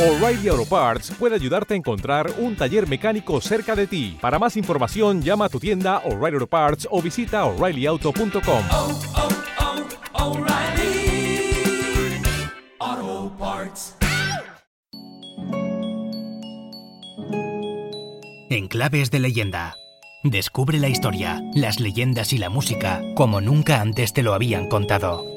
O'Reilly Auto Parts puede ayudarte a encontrar un taller mecánico cerca de ti. Para más información, llama a tu tienda O'Reilly Auto Parts o visita oreillyauto.com. oh, oh, Auto Parts. Enclaves de leyenda. Descubre la historia, las leyendas y la música como nunca antes te lo habían contado.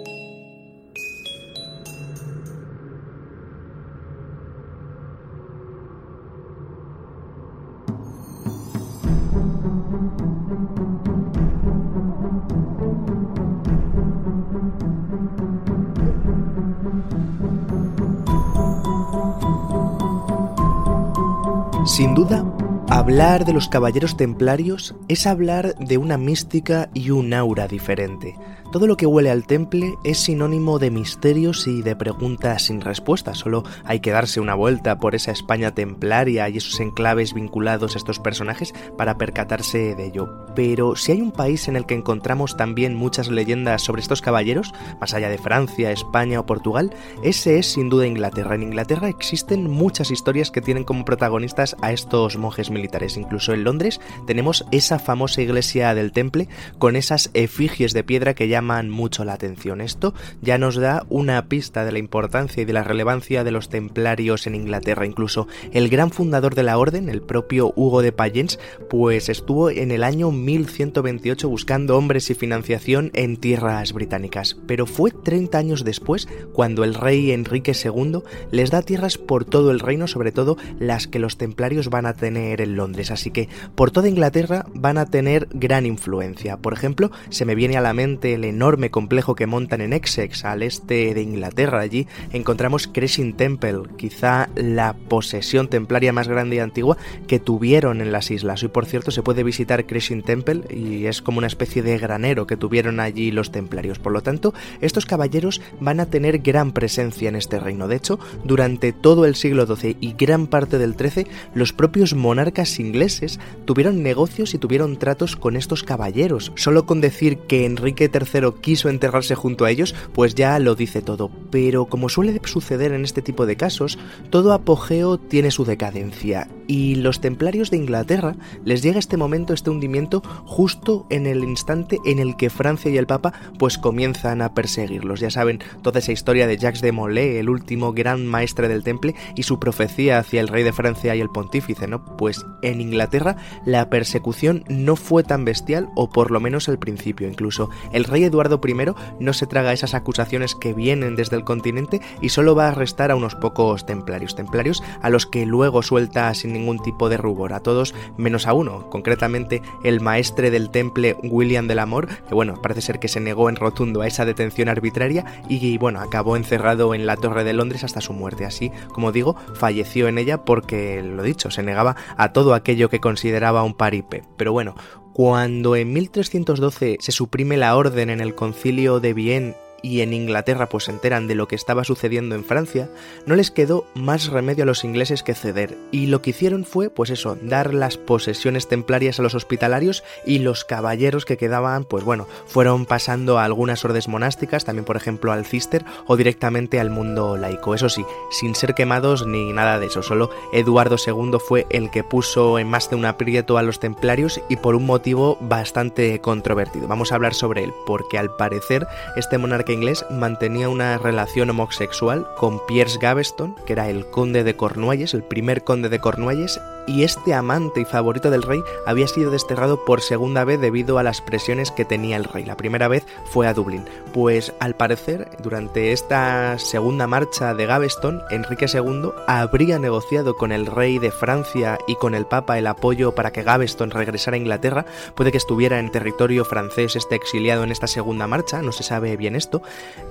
Sin duda, hablar de los caballeros templarios es hablar de una mística y un aura diferente. Todo lo que huele al temple es sinónimo de misterios y de preguntas sin respuesta. Solo hay que darse una vuelta por esa España templaria y esos enclaves vinculados a estos personajes para percatarse de ello. Pero si hay un país en el que encontramos también muchas leyendas sobre estos caballeros, más allá de Francia, España o Portugal, ese es sin duda Inglaterra. En Inglaterra existen muchas historias que tienen como protagonistas a estos monjes militares. Incluso en Londres tenemos esa famosa iglesia del temple con esas efigies de piedra que llaman mucho la atención. Esto ya nos da una pista de la importancia y de la relevancia de los templarios en Inglaterra. Incluso el gran fundador de la orden, el propio Hugo de Payens, pues estuvo en el año 1128 buscando hombres y financiación en tierras británicas. Pero fue 30 años después cuando el rey Enrique II les da tierras por todo el reino, sobre todo las que los templarios van a tener en Londres. Así que por toda Inglaterra van a tener gran influencia. Por ejemplo, se me viene a la mente el enorme complejo que montan en Essex, al este de Inglaterra. Allí encontramos Cressing Temple, quizá la posesión templaria más grande y antigua que tuvieron en las islas. Hoy, por cierto, se puede visitar Cressing Temple y es como una especie de granero que tuvieron allí los templarios. Por lo tanto, estos caballeros van a tener gran presencia en este reino. De hecho, durante todo el siglo XII y gran parte del XIII, los propios monarcas ingleses tuvieron negocios y tuvieron tratos con estos caballeros. Solo con decir que Enrique III quiso enterrarse junto a ellos, pues ya lo dice todo. Pero como suele suceder en este tipo de casos, todo apogeo tiene su decadencia. Y los templarios de Inglaterra les llega este momento, este hundimiento, justo en el instante en el que Francia y el Papa pues comienzan a perseguirlos. Ya saben, toda esa historia de Jacques de Molay, el último gran maestre del temple, y su profecía hacia el rey de Francia y el pontífice, ¿no? Pues en Inglaterra la persecución no fue tan bestial, o por lo menos al principio. Incluso el rey Eduardo I no se traga esas acusaciones que vienen desde el continente y solo va a arrestar a unos pocos templarios. Templarios a los que luego suelta sin ningún tipo de rubor, a todos menos a uno, concretamente el maestre del temple William del Amor, que bueno, parece ser que se negó en rotundo a esa detención arbitraria y bueno, acabó encerrado en la Torre de Londres hasta su muerte. Así, como digo, falleció en ella porque, lo dicho, se negaba a todo aquello que consideraba un paripe. Pero bueno, cuando en 1312 se suprime la orden en el concilio de Vienne y en Inglaterra pues se enteran de lo que estaba sucediendo en Francia, no les quedó más remedio a los ingleses que ceder. Y lo que hicieron fue, pues eso, dar las posesiones templarias a los hospitalarios y los caballeros que quedaban, pues bueno, fueron pasando a algunas órdenes monásticas, también por ejemplo al Cister o directamente al mundo laico. Eso sí, sin ser quemados ni nada de eso, solo Eduardo II fue el que puso en más de un aprieto a los templarios y por un motivo bastante controvertido. Vamos a hablar sobre él, porque al parecer este monarca inglés mantenía una relación homosexual con Piers Gaveston, que era el conde de Cornualles, el primer conde de Cornualles, y este amante y favorito del rey había sido desterrado por segunda vez debido a las presiones que tenía el rey. La primera vez fue a Dublín. Pues al parecer, durante esta segunda marcha de Gaveston, Enrique II habría negociado con el rey de Francia y con el Papa el apoyo para que Gaveston regresara a Inglaterra. Puede que estuviera en territorio francés este exiliado en esta segunda marcha, no se sabe bien esto.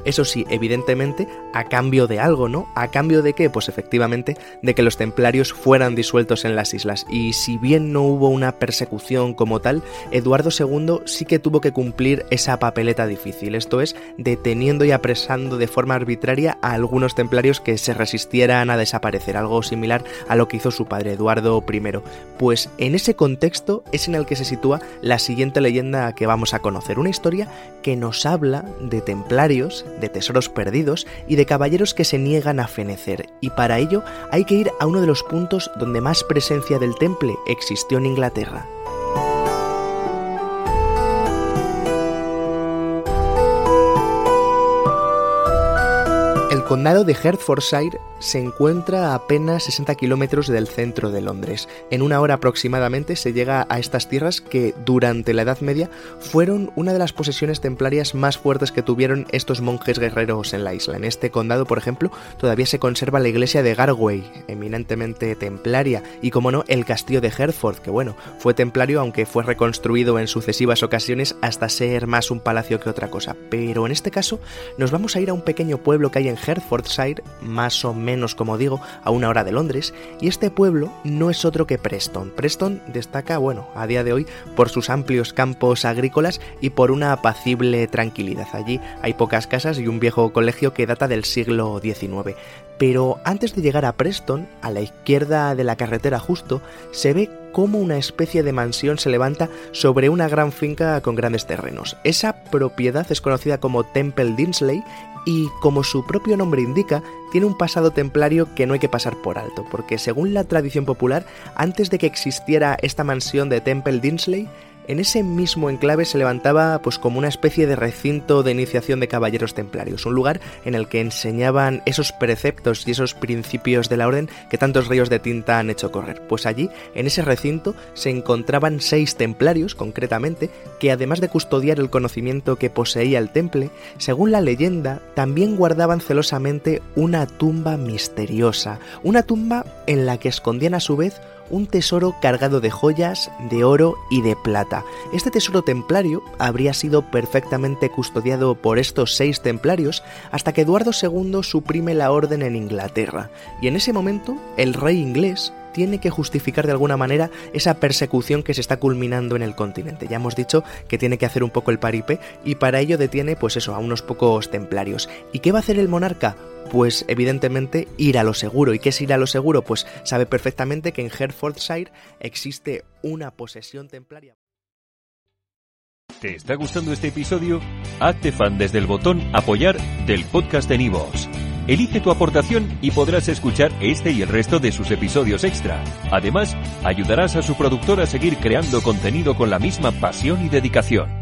Eso sí, evidentemente, a cambio de algo, ¿no? ¿A cambio de qué? Pues efectivamente, de que los templarios fueran disueltos en la las islas. Y si bien no hubo una persecución como tal, Eduardo II sí que tuvo que cumplir esa papeleta difícil, esto es, deteniendo y apresando de forma arbitraria a algunos templarios que se resistieran a desaparecer, algo similar a lo que hizo su padre Eduardo I. Pues en ese contexto es en el que se sitúa la siguiente leyenda que vamos a conocer, una historia que nos habla de templarios, de tesoros perdidos y de caballeros que se niegan a fenecer, y para ello hay que ir a uno de los puntos donde más presencia del temple existió en Inglaterra. Condado de Hertfordshire se encuentra a apenas 60 kilómetros del centro de Londres. En una hora aproximadamente se llega a estas tierras que durante la Edad Media fueron una de las posesiones templarias más fuertes que tuvieron estos monjes guerreros en la isla. En este condado, por ejemplo, todavía se conserva la iglesia de Garway, eminentemente templaria, y como no, el castillo de Hertford, que bueno, fue templario aunque fue reconstruido en sucesivas ocasiones hasta ser más un palacio que otra cosa. Pero en este caso nos vamos a ir a un pequeño pueblo que hay en Hertfordshire, más o menos como digo, a una hora de Londres, y este pueblo no es otro que Preston. Preston destaca, bueno, a día de hoy por sus amplios campos agrícolas y por una apacible tranquilidad. Allí hay pocas casas y un viejo colegio que data del siglo XIX. Pero antes de llegar a Preston, a la izquierda de la carretera justo, se ve cómo una especie de mansión se levanta sobre una gran finca con grandes terrenos. Esa propiedad es conocida como Temple Dinsley y, como su propio nombre indica, tiene un pasado templario que no hay que pasar por alto, porque según la tradición popular, antes de que existiera esta mansión de Temple Dinsley, en ese mismo enclave se levantaba pues como una especie de recinto de iniciación de caballeros templarios, un lugar en el que enseñaban esos preceptos y esos principios de la orden que tantos ríos de tinta han hecho correr. Pues allí, en ese recinto, se encontraban seis templarios, concretamente, que además de custodiar el conocimiento que poseía el temple, según la leyenda, también guardaban celosamente una tumba misteriosa, una tumba en la que escondían a su vez un tesoro cargado de joyas, de oro y de plata. Este tesoro templario habría sido perfectamente custodiado por estos seis templarios hasta que Eduardo II suprime la orden en Inglaterra, y en ese momento el rey inglés tiene que justificar de alguna manera esa persecución que se está culminando en el continente. Ya hemos dicho que tiene que hacer un poco el paripe y para ello detiene pues eso a unos pocos templarios. ¿Y qué va a hacer el monarca? Pues evidentemente ir a lo seguro. ¿Y qué es ir a lo seguro? Pues sabe perfectamente que en Hertfordshire existe una posesión templaria. ¿Te está gustando este episodio? Hazte fan desde el botón apoyar del podcast de Nivos. Elige tu aportación y podrás escuchar este y el resto de sus episodios extra. Además, ayudarás a su productor a seguir creando contenido con la misma pasión y dedicación.